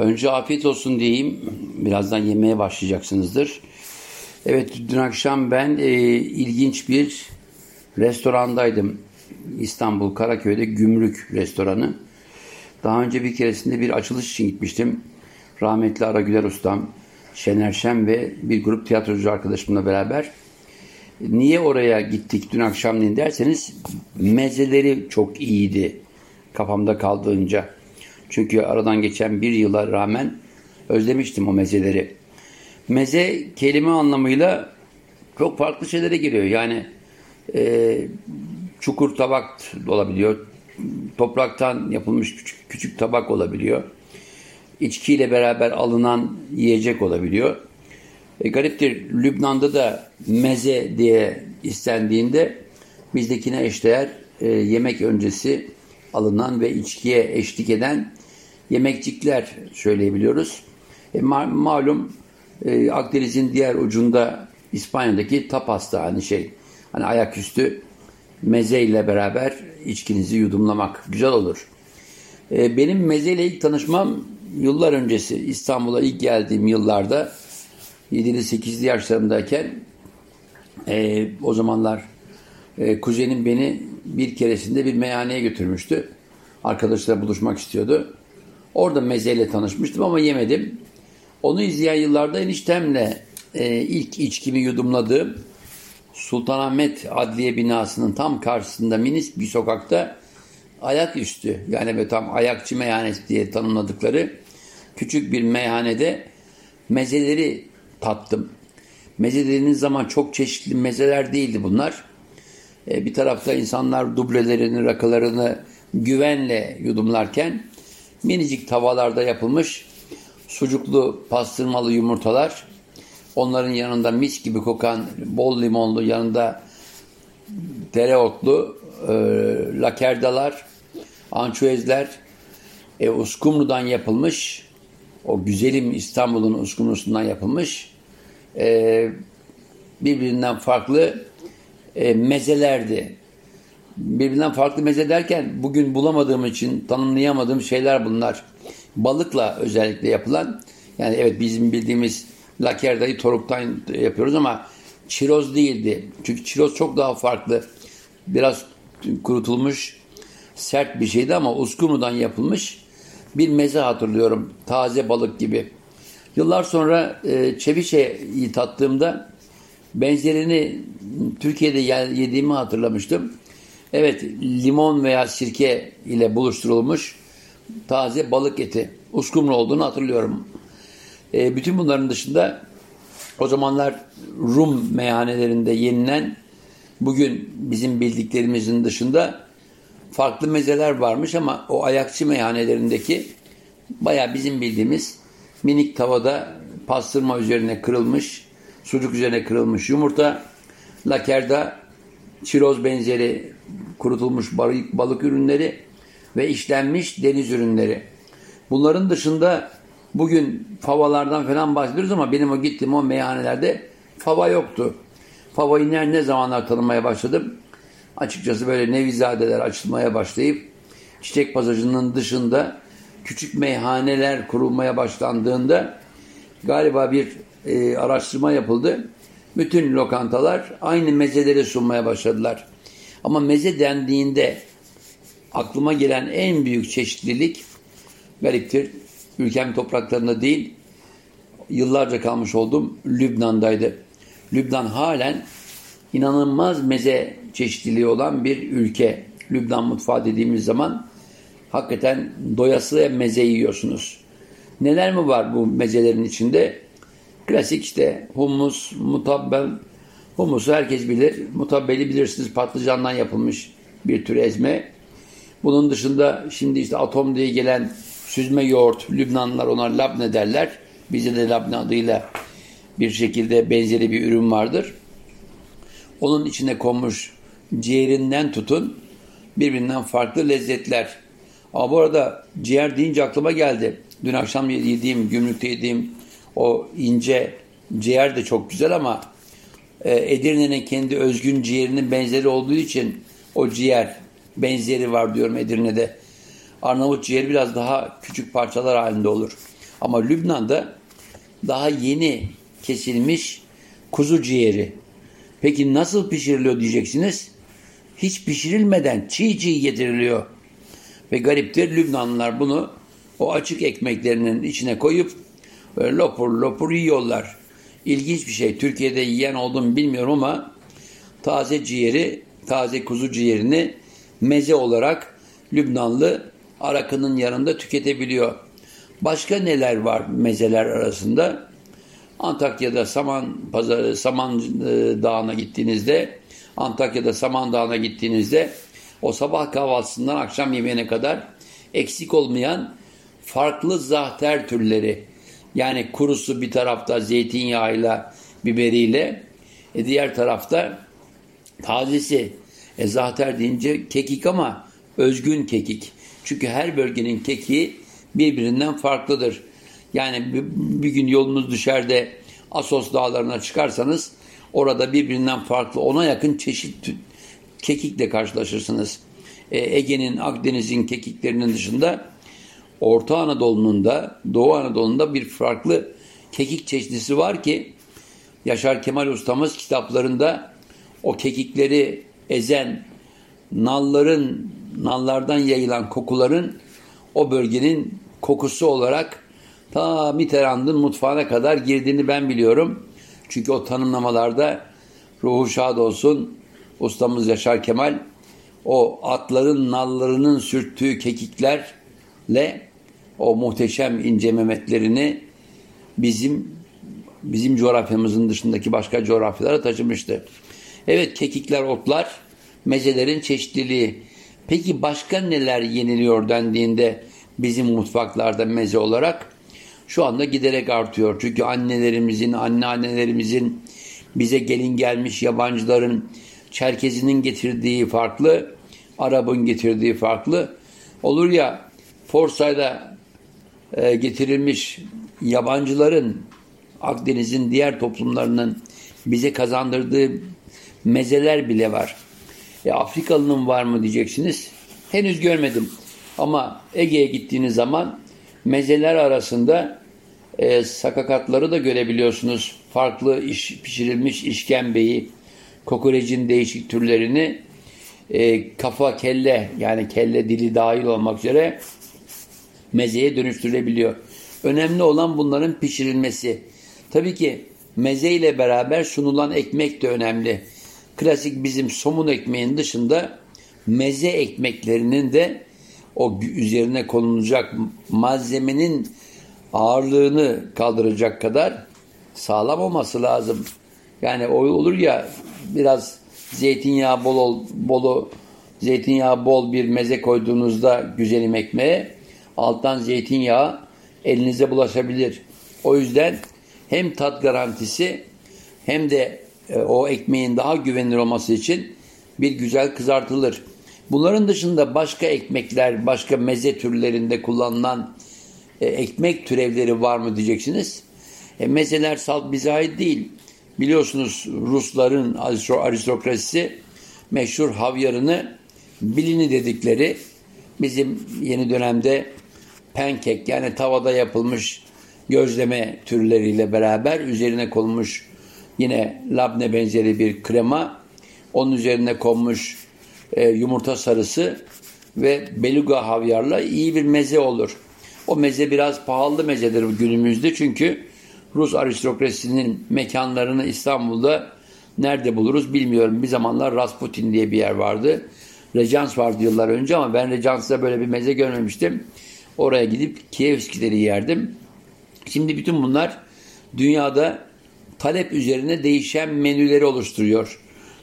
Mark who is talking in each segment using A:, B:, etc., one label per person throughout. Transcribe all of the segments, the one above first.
A: Önce afiyet olsun diyeyim. Birazdan yemeğe başlayacaksınızdır. Evet dün akşam ben e, ilginç bir restorandaydım. İstanbul Karaköy'de Gümrük restoranı. Daha önce bir keresinde bir açılış için gitmiştim. Rahmetli Ara Güler Ustam, Şener Şen ve bir grup tiyatrocu arkadaşımla beraber. Niye oraya gittik dün akşamleyin derseniz mezeleri çok iyiydi kafamda kaldığınca. Çünkü aradan geçen bir yıla rağmen özlemiştim o mezeleri. Meze kelime anlamıyla çok farklı şeylere giriyor. Yani e, çukur tabak olabiliyor. Topraktan yapılmış küçük, küçük tabak olabiliyor. İçkiyle beraber alınan yiyecek olabiliyor. E, gariptir Lübnan'da da meze diye istendiğinde bizdekine eşdeğer e, yemek öncesi alınan ve içkiye eşlik eden yemekçikler söyleyebiliyoruz. E, ma malum e, Akdeniz'in diğer ucunda İspanya'daki tapasta hani şey hani ayaküstü meze ile beraber içkinizi yudumlamak güzel olur. E, benim mezeyle ilk tanışmam yıllar öncesi İstanbul'a ilk geldiğim yıllarda 7'li 8'li yaşlarımdayken e, o zamanlar e, kuzenim beni bir keresinde bir meyhaneye götürmüştü. Arkadaşlarla buluşmak istiyordu. Orada mezeyle tanışmıştım ama yemedim. Onu izleyen yıllarda eniştemle e, ilk içkimi yudumladığım Sultanahmet Adliye binasının tam karşısında minis bir sokakta ayaküstü yani böyle tam ayakçı meyhanesi diye tanımladıkları küçük bir meyhanede mezeleri tattım. Meze dediğiniz zaman çok çeşitli mezeler değildi bunlar. E, bir tarafta insanlar dublelerini, rakılarını güvenle yudumlarken minicik tavalarda yapılmış sucuklu pastırmalı yumurtalar, onların yanında mis gibi kokan bol limonlu yanında dereotlu e, lakerdalar, ançuezler, e, uskumrudan yapılmış, o güzelim İstanbul'un uskumrusundan yapılmış, e, birbirinden farklı e, mezelerdi. Birbirinden farklı meze derken bugün bulamadığım için tanımlayamadığım şeyler bunlar. Balıkla özellikle yapılan yani evet bizim bildiğimiz lakerdayı toruktan yapıyoruz ama çiroz değildi. Çünkü çiroz çok daha farklı. Biraz kurutulmuş sert bir şeydi ama uskumrudan yapılmış bir meze hatırlıyorum. Taze balık gibi. Yıllar sonra e, çeviçeyi tattığımda benzerini Türkiye'de yediğimi hatırlamıştım. Evet limon veya sirke ile buluşturulmuş taze balık eti. Uskumru olduğunu hatırlıyorum. E, bütün bunların dışında o zamanlar Rum meyhanelerinde yenilen bugün bizim bildiklerimizin dışında farklı mezeler varmış ama o ayakçı meyhanelerindeki baya bizim bildiğimiz minik tavada pastırma üzerine kırılmış, sucuk üzerine kırılmış yumurta, lakerda, çiroz benzeri kurutulmuş balık, ürünleri ve işlenmiş deniz ürünleri. Bunların dışında bugün favalardan falan bahsediyoruz ama benim o gittiğim o meyhanelerde fava yoktu. Favayı ne, ne zamanlar tanımaya başladım? Açıkçası böyle nevizadeler açılmaya başlayıp çiçek pasajının dışında küçük meyhaneler kurulmaya başlandığında galiba bir e, araştırma yapıldı. Bütün lokantalar aynı mezeleri sunmaya başladılar. Ama meze dendiğinde aklıma gelen en büyük çeşitlilik gariptir. Ülkem topraklarında değil, yıllarca kalmış olduğum Lübnan'daydı. Lübnan halen inanılmaz meze çeşitliliği olan bir ülke. Lübnan mutfağı dediğimiz zaman hakikaten doyasıya meze yiyorsunuz. Neler mi var bu mezelerin içinde? Klasik işte hummus, mutabbel. Humusu herkes bilir. Mutabbeli bilirsiniz patlıcandan yapılmış bir tür ezme. Bunun dışında şimdi işte atom diye gelen süzme yoğurt, Lübnanlılar ona labne derler. Bizde de labne adıyla bir şekilde benzeri bir ürün vardır. Onun içine konmuş ciğerinden tutun birbirinden farklı lezzetler. Ama bu arada ciğer deyince aklıma geldi. Dün akşam yediğim, gümrükte yediğim o ince ciğer de çok güzel ama e, Edirne'nin kendi özgün ciğerinin benzeri olduğu için o ciğer benzeri var diyorum Edirne'de. Arnavut ciğeri biraz daha küçük parçalar halinde olur. Ama Lübnan'da daha yeni kesilmiş kuzu ciğeri. Peki nasıl pişiriliyor diyeceksiniz? Hiç pişirilmeden çiğ çiğ getiriliyor. Ve gariptir Lübnanlılar bunu o açık ekmeklerinin içine koyup böyle lopur lopur yiyorlar. İlginç bir şey. Türkiye'de yiyen oldum bilmiyorum ama taze ciğeri, taze kuzu ciğerini meze olarak Lübnanlı arakının yanında tüketebiliyor. Başka neler var mezeler arasında? Antakya'da Saman Pazarı, Saman e, Dağı'na gittiğinizde, Antakya'da Saman Dağı'na gittiğinizde o sabah kahvaltısından akşam yemeğine kadar eksik olmayan farklı zahter türleri yani kurusu bir tarafta zeytinyağıyla, biberiyle, e diğer tarafta tazesi. E zahter deyince kekik ama özgün kekik. Çünkü her bölgenin kekiği birbirinden farklıdır. Yani bir, gün yolunuz düşer Asos dağlarına çıkarsanız orada birbirinden farklı ona yakın çeşit kekikle karşılaşırsınız. E, Ege'nin, Akdeniz'in kekiklerinin dışında Orta Anadolu'nun da Doğu Anadolu'nun da bir farklı kekik çeşidisi var ki Yaşar Kemal ustamız kitaplarında o kekikleri ezen nalların nallardan yayılan kokuların o bölgenin kokusu olarak ta Mitterrand'ın mutfağına kadar girdiğini ben biliyorum. Çünkü o tanımlamalarda ruhu şad olsun ustamız Yaşar Kemal o atların nallarının sürttüğü kekiklerle o muhteşem ince memetlerini bizim bizim coğrafyamızın dışındaki başka coğrafyalara taşımıştı. Evet kekikler, otlar, mezelerin çeşitliliği. Peki başka neler yeniliyor dendiğinde bizim mutfaklarda meze olarak şu anda giderek artıyor. Çünkü annelerimizin, anneannelerimizin bize gelin gelmiş yabancıların Çerkezinin getirdiği farklı, Arap'ın getirdiği farklı. Olur ya Forsay'da e, getirilmiş yabancıların Akdeniz'in diğer toplumlarının bize kazandırdığı mezeler bile var. E, Afrikalı'nın var mı diyeceksiniz. Henüz görmedim. Ama Ege'ye gittiğiniz zaman mezeler arasında e, sakakatları da görebiliyorsunuz. Farklı iş, pişirilmiş işkembeyi, kokorecin değişik türlerini e, kafa kelle yani kelle dili dahil olmak üzere mezeye dönüştürülebiliyor. Önemli olan bunların pişirilmesi. Tabii ki meze ile beraber sunulan ekmek de önemli. Klasik bizim somun ekmeğin dışında meze ekmeklerinin de o üzerine konulacak malzemenin ağırlığını kaldıracak kadar sağlam olması lazım. Yani o olur ya biraz zeytinyağı bol bolu zeytinyağı bol bir meze koyduğunuzda güzelim ekmeğe alttan zeytinyağı elinize bulaşabilir. O yüzden hem tat garantisi hem de e, o ekmeğin daha güvenilir olması için bir güzel kızartılır. Bunların dışında başka ekmekler, başka meze türlerinde kullanılan e, ekmek türevleri var mı diyeceksiniz. E, mezeler salt bize ait değil. Biliyorsunuz Rusların aristokrasisi meşhur havyarını bilini dedikleri bizim yeni dönemde pancake yani tavada yapılmış gözleme türleriyle beraber üzerine konmuş yine labne benzeri bir krema onun üzerine konmuş e, yumurta sarısı ve beluga havyarla iyi bir meze olur. O meze biraz pahalı mezedir günümüzde çünkü Rus aristokrasisinin mekanlarını İstanbul'da nerede buluruz bilmiyorum. Bir zamanlar Rasputin diye bir yer vardı. Rejans vardı yıllar önce ama ben Rejans'ta böyle bir meze görmemiştim. Oraya gidip Kievskileri yerdim. Şimdi bütün bunlar dünyada talep üzerine değişen menüleri oluşturuyor.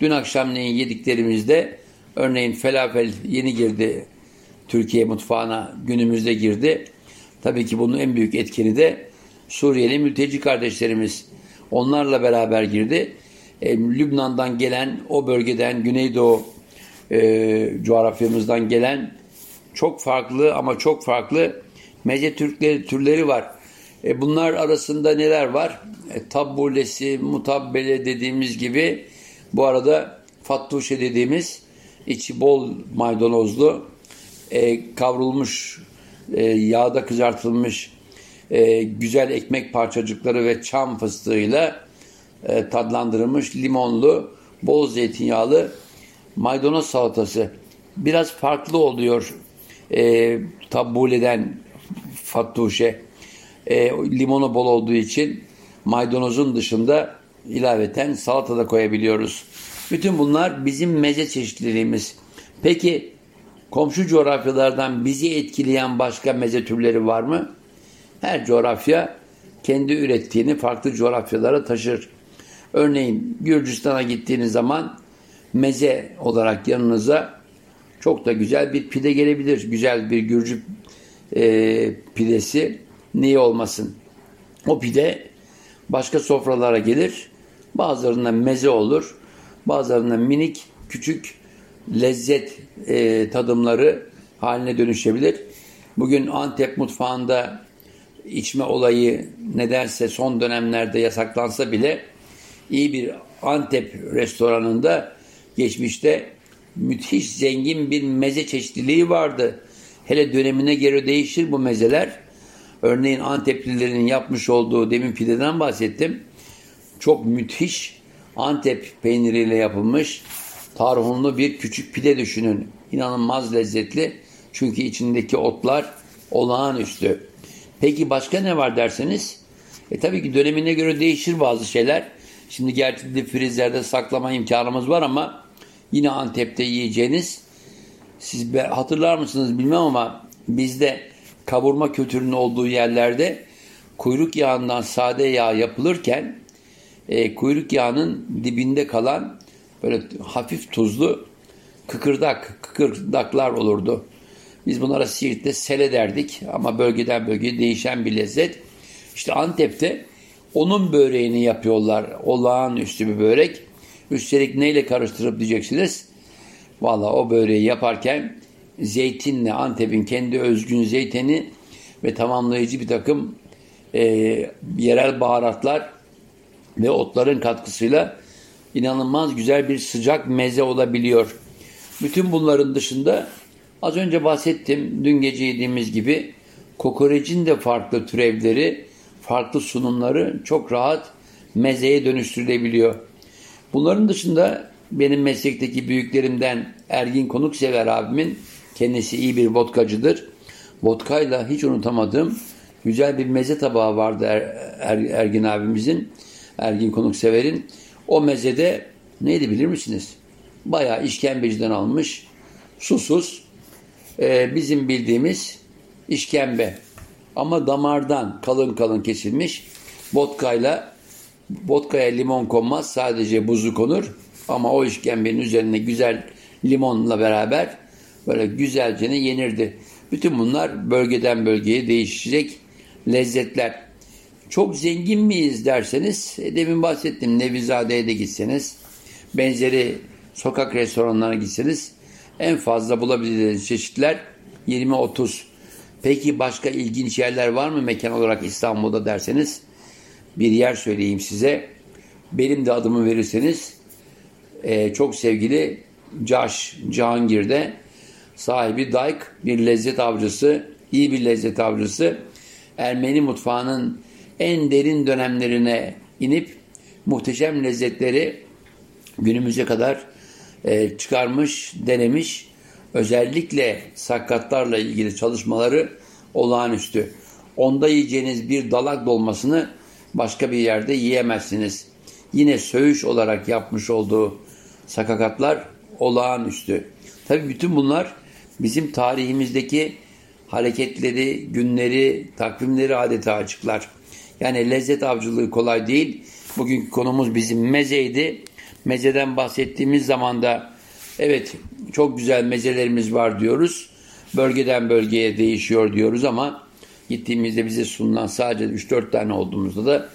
A: Dün akşamleyin yediklerimizde örneğin felafel yeni girdi Türkiye mutfağına günümüzde girdi. Tabii ki bunun en büyük etkeni de Suriyeli mülteci kardeşlerimiz. Onlarla beraber girdi. E, Lübnan'dan gelen, o bölgeden, Güneydoğu e, coğrafyamızdan gelen çok farklı ama çok farklı meze Türkleri, türleri var. E, bunlar arasında neler var? E, tabbulesi, mutabbele dediğimiz gibi bu arada fattuşe dediğimiz içi bol maydanozlu e, kavrulmuş e, yağda kızartılmış e, güzel ekmek parçacıkları ve çam fıstığıyla e, tadlandırılmış limonlu, bol zeytinyağlı maydanoz salatası. Biraz farklı oluyor e, tabuleden fattuşe. E, limonu bol olduğu için maydanozun dışında ilaveten salata da koyabiliyoruz. Bütün bunlar bizim meze çeşitliliğimiz. Peki komşu coğrafyalardan bizi etkileyen başka meze türleri var mı? Her coğrafya kendi ürettiğini farklı coğrafyalara taşır. Örneğin Gürcistan'a gittiğiniz zaman meze olarak yanınıza çok da güzel bir pide gelebilir. Güzel bir Gürcü e, pidesi niye olmasın? O pide başka sofralara gelir. Bazılarında meze olur. Bazılarında minik küçük lezzet e, tadımları haline dönüşebilir. Bugün Antep mutfağında içme olayı nedense son dönemlerde yasaklansa bile iyi bir Antep restoranında geçmişte müthiş zengin bir meze çeşitliliği vardı. Hele dönemine göre değişir bu mezeler. Örneğin Anteplilerin yapmış olduğu demin pideden bahsettim. Çok müthiş Antep peyniriyle yapılmış tarhunlu bir küçük pide düşünün. İnanılmaz lezzetli. Çünkü içindeki otlar olağanüstü. Peki başka ne var derseniz? E tabii ki dönemine göre değişir bazı şeyler. Şimdi gerçi de frizlerde saklama imkanımız var ama yine Antep'te yiyeceğiniz siz hatırlar mısınız bilmem ama bizde kavurma kültürünün olduğu yerlerde kuyruk yağından sade yağ yapılırken e, kuyruk yağının dibinde kalan böyle hafif tuzlu kıkırdak, kıkırdaklar olurdu. Biz bunlara Siirt'te sele derdik ama bölgeden bölgeye değişen bir lezzet. İşte Antep'te onun böreğini yapıyorlar. Olağanüstü bir börek. Üstelik neyle karıştırıp diyeceksiniz? Valla o böreği yaparken zeytinle Antep'in kendi özgün zeytini ve tamamlayıcı bir takım e, yerel baharatlar ve otların katkısıyla inanılmaz güzel bir sıcak meze olabiliyor. Bütün bunların dışında az önce bahsettim dün gece yediğimiz gibi kokorecin de farklı türevleri, farklı sunumları çok rahat mezeye dönüştürülebiliyor. Bunların dışında benim meslekteki büyüklerimden Ergin Konuksever abimin kendisi iyi bir vodkacıdır. Vodkayla hiç unutamadığım güzel bir meze tabağı vardı er, er, Ergin abimizin. Ergin Konuksever'in. O mezede neydi bilir misiniz? Bayağı işkembeciden almış. Susuz. E, bizim bildiğimiz işkembe. Ama damardan kalın kalın kesilmiş. Vodkayla vodkaya limon konmaz. Sadece buzu konur. Ama o işkembenin üzerine güzel limonla beraber böyle güzelce yenirdi. Bütün bunlar bölgeden bölgeye değişecek lezzetler. Çok zengin miyiz derseniz, e, demin bahsettim Nevizade'ye de gitseniz, benzeri sokak restoranlarına gitseniz en fazla bulabileceğiniz çeşitler 20-30. Peki başka ilginç yerler var mı mekan olarak İstanbul'da derseniz bir yer söyleyeyim size. Benim de adımı verirseniz e, çok sevgili Caş Cihangir'de sahibi Dayk bir lezzet avcısı, iyi bir lezzet avcısı. Ermeni mutfağının en derin dönemlerine inip muhteşem lezzetleri günümüze kadar e, çıkarmış, denemiş. Özellikle sakatlarla ilgili çalışmaları olağanüstü. Onda yiyeceğiniz bir dalak dolmasını başka bir yerde yiyemezsiniz. Yine söğüş olarak yapmış olduğu sakakatlar olağanüstü. Tabi bütün bunlar bizim tarihimizdeki hareketleri, günleri, takvimleri adeta açıklar. Yani lezzet avcılığı kolay değil. Bugünkü konumuz bizim mezeydi. Mezeden bahsettiğimiz zaman da evet çok güzel mezelerimiz var diyoruz. Bölgeden bölgeye değişiyor diyoruz ama gittiğimizde bize sunulan sadece 3-4 tane olduğumuzda da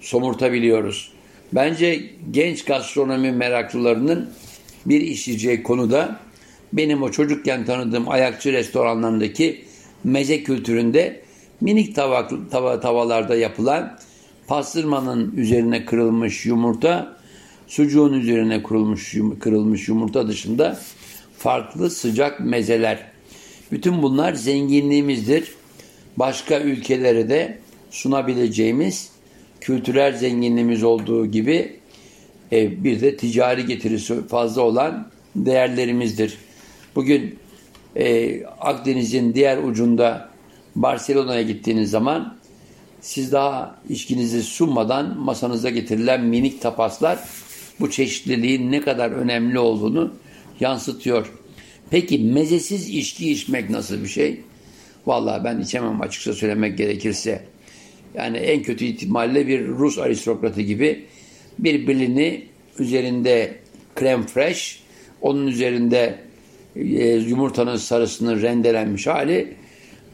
A: somurtabiliyoruz. Bence genç gastronomi meraklılarının bir işleyeceği konuda benim o çocukken tanıdığım ayakçı restoranlarındaki meze kültüründe minik tavak, tava, tavallarda yapılan pastırmanın üzerine kırılmış yumurta, sucuğun üzerine kırılmış, kırılmış yumurta dışında farklı sıcak mezeler. Bütün bunlar zenginliğimizdir. Başka ülkelere de sunabileceğimiz kültürel zenginliğimiz olduğu gibi e, bir de ticari getirisi fazla olan değerlerimizdir. Bugün e, Akdeniz'in diğer ucunda Barcelona'ya gittiğiniz zaman siz daha içkinizi sunmadan masanıza getirilen minik tapaslar bu çeşitliliğin ne kadar önemli olduğunu yansıtıyor. Peki mezesiz içki içmek nasıl bir şey? Vallahi ben içemem açıkça söylemek gerekirse. Yani en kötü ihtimalle bir Rus aristokratı gibi birbirini üzerinde krem fresh, onun üzerinde e, yumurtanın sarısının rendelenmiş hali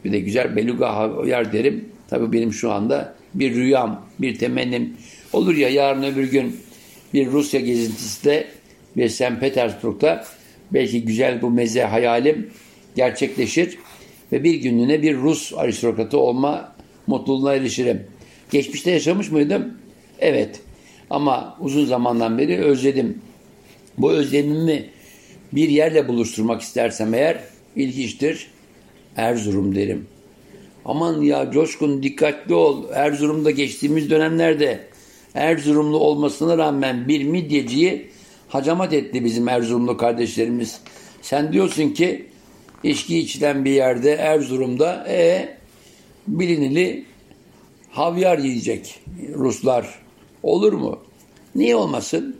A: bir de güzel beluga yer derim. Tabii benim şu anda bir rüyam, bir temennim olur ya yarın öbür gün bir Rusya gezintisi de bir St. Petersburg'da belki güzel bu meze hayalim gerçekleşir ve bir günlüğüne bir Rus aristokratı olma mutluluğuna erişirim. Geçmişte yaşamış mıydım? Evet. Ama uzun zamandan beri özledim. Bu özlemimi bir yerle buluşturmak istersem eğer ilginçtir. Erzurum derim. Aman ya Coşkun dikkatli ol. Erzurum'da geçtiğimiz dönemlerde Erzurumlu olmasına rağmen bir midyeciyi hacamat etti bizim Erzurumlu kardeşlerimiz. Sen diyorsun ki içki içilen bir yerde Erzurum'da e bilinili havyar yiyecek Ruslar. Olur mu? Niye olmasın?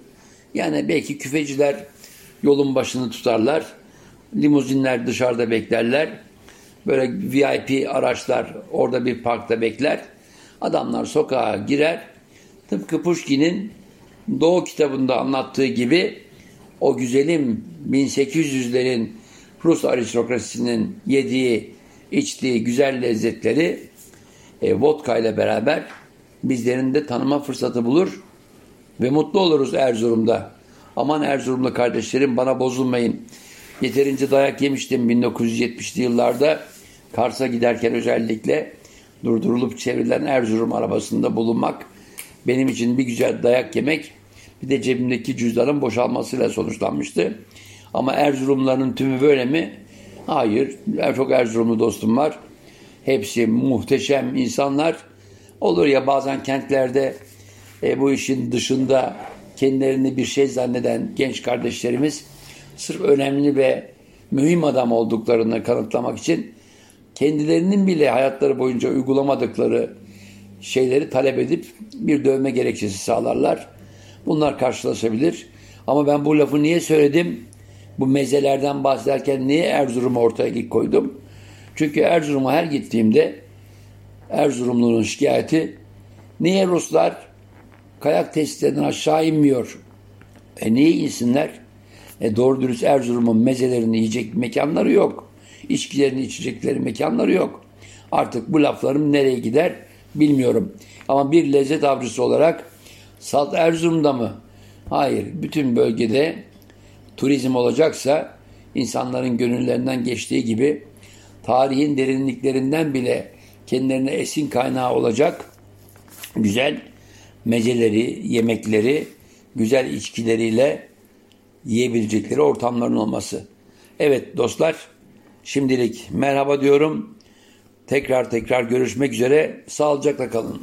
A: Yani belki küfeciler yolun başını tutarlar. Limuzinler dışarıda beklerler. Böyle VIP araçlar orada bir parkta bekler. Adamlar sokağa girer. Tıpkı Pushkin'in Doğu kitabında anlattığı gibi o güzelim 1800'lerin Rus aristokrasisinin yediği, içtiği güzel lezzetleri e, vodka ile beraber bizlerin de tanıma fırsatı bulur ve mutlu oluruz Erzurum'da. Aman Erzurumlu kardeşlerim bana bozulmayın. Yeterince dayak yemiştim 1970'li yıllarda. Kars'a giderken özellikle durdurulup çevrilen Erzurum arabasında bulunmak benim için bir güzel dayak yemek bir de cebimdeki cüzdanın boşalmasıyla sonuçlanmıştı. Ama Erzurumların tümü böyle mi? Hayır. Çok Erzurumlu dostum var. Hepsi muhteşem insanlar. Olur ya bazen kentlerde e, bu işin dışında kendilerini bir şey zanneden genç kardeşlerimiz sırf önemli ve mühim adam olduklarını kanıtlamak için kendilerinin bile hayatları boyunca uygulamadıkları şeyleri talep edip bir dövme gerekçesi sağlarlar. Bunlar karşılaşabilir. Ama ben bu lafı niye söyledim? Bu mezelerden bahsederken niye Erzurum'u ortaya ilk koydum? Çünkü Erzurum'a her gittiğimde Erzurumlu'nun şikayeti niye Ruslar kayak testlerinden aşağı inmiyor? E niye insinler? E doğru dürüst Erzurum'un mezelerini yiyecek mekanları yok. İçkilerini içecekleri mekanları yok. Artık bu laflarım nereye gider bilmiyorum. Ama bir lezzet avcısı olarak Salt Erzurum'da mı? Hayır. Bütün bölgede turizm olacaksa insanların gönüllerinden geçtiği gibi tarihin derinliklerinden bile kendilerine esin kaynağı olacak güzel meceleri, yemekleri, güzel içkileriyle yiyebilecekleri ortamların olması. Evet dostlar, şimdilik merhaba diyorum. Tekrar tekrar görüşmek üzere. Sağlıcakla kalın.